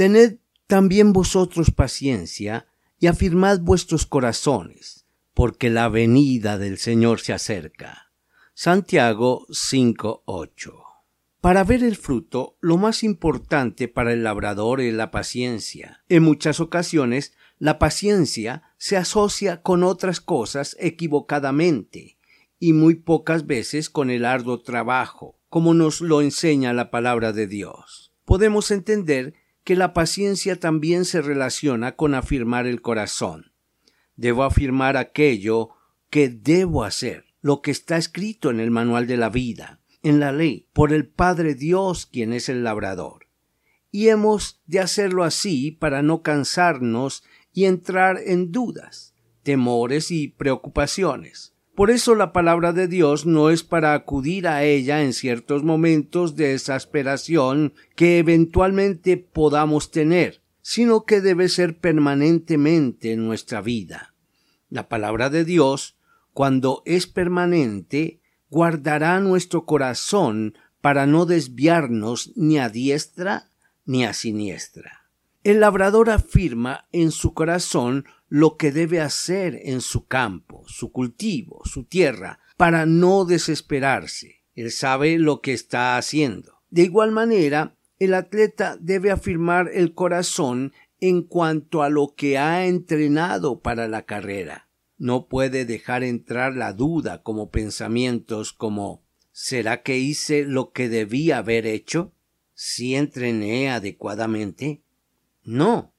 Tened también vosotros paciencia y afirmad vuestros corazones, porque la venida del Señor se acerca. Santiago 5:8 Para ver el fruto, lo más importante para el labrador es la paciencia. En muchas ocasiones, la paciencia se asocia con otras cosas equivocadamente, y muy pocas veces con el arduo trabajo, como nos lo enseña la palabra de Dios. Podemos entender que la paciencia también se relaciona con afirmar el corazón. Debo afirmar aquello que debo hacer, lo que está escrito en el manual de la vida, en la ley, por el Padre Dios quien es el labrador. Y hemos de hacerlo así para no cansarnos y entrar en dudas, temores y preocupaciones. Por eso la palabra de Dios no es para acudir a ella en ciertos momentos de exasperación que eventualmente podamos tener, sino que debe ser permanentemente en nuestra vida. La palabra de Dios, cuando es permanente, guardará nuestro corazón para no desviarnos ni a diestra ni a siniestra. El labrador afirma en su corazón lo que debe hacer en su campo, su cultivo, su tierra, para no desesperarse. Él sabe lo que está haciendo. De igual manera, el atleta debe afirmar el corazón en cuanto a lo que ha entrenado para la carrera. No puede dejar entrar la duda como pensamientos como ¿será que hice lo que debía haber hecho? ¿Si entrené adecuadamente? No,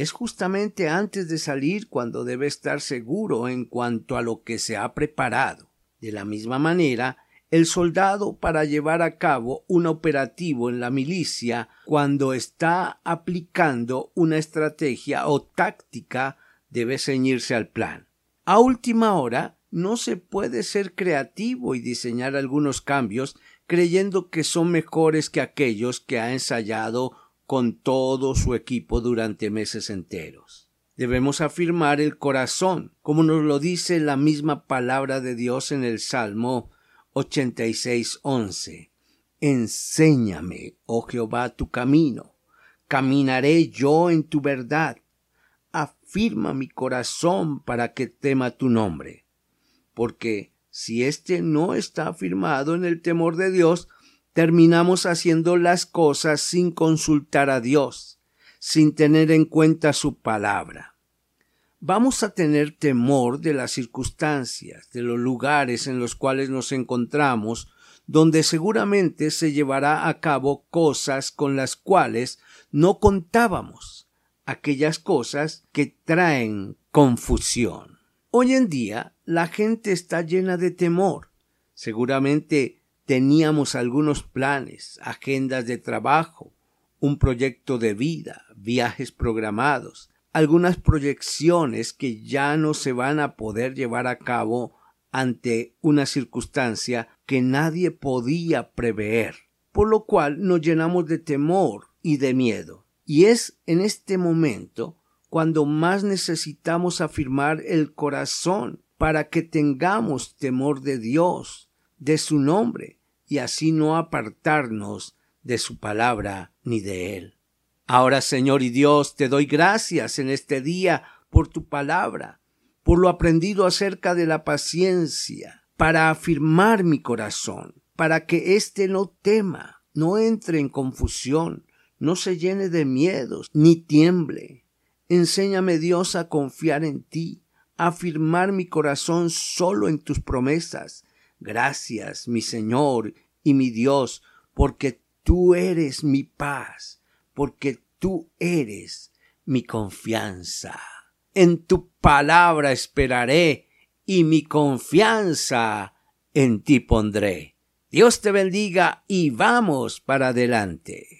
es justamente antes de salir cuando debe estar seguro en cuanto a lo que se ha preparado. De la misma manera, el soldado para llevar a cabo un operativo en la milicia cuando está aplicando una estrategia o táctica debe ceñirse al plan. A última hora no se puede ser creativo y diseñar algunos cambios creyendo que son mejores que aquellos que ha ensayado con todo su equipo durante meses enteros. Debemos afirmar el corazón, como nos lo dice la misma palabra de Dios en el Salmo 86.11. Enséñame, oh Jehová, tu camino, caminaré yo en tu verdad. Afirma mi corazón para que tema tu nombre. Porque si éste no está afirmado en el temor de Dios, terminamos haciendo las cosas sin consultar a Dios, sin tener en cuenta su palabra. Vamos a tener temor de las circunstancias, de los lugares en los cuales nos encontramos, donde seguramente se llevará a cabo cosas con las cuales no contábamos, aquellas cosas que traen confusión. Hoy en día la gente está llena de temor. Seguramente Teníamos algunos planes, agendas de trabajo, un proyecto de vida, viajes programados, algunas proyecciones que ya no se van a poder llevar a cabo ante una circunstancia que nadie podía prever, por lo cual nos llenamos de temor y de miedo. Y es en este momento cuando más necesitamos afirmar el corazón para que tengamos temor de Dios, de su nombre, y así no apartarnos de su palabra ni de él. Ahora, Señor y Dios, te doy gracias en este día por tu palabra, por lo aprendido acerca de la paciencia, para afirmar mi corazón, para que éste no tema, no entre en confusión, no se llene de miedos, ni tiemble. Enséñame, Dios, a confiar en ti, a afirmar mi corazón solo en tus promesas, Gracias, mi Señor y mi Dios, porque tú eres mi paz, porque tú eres mi confianza. En tu palabra esperaré y mi confianza en ti pondré. Dios te bendiga y vamos para adelante.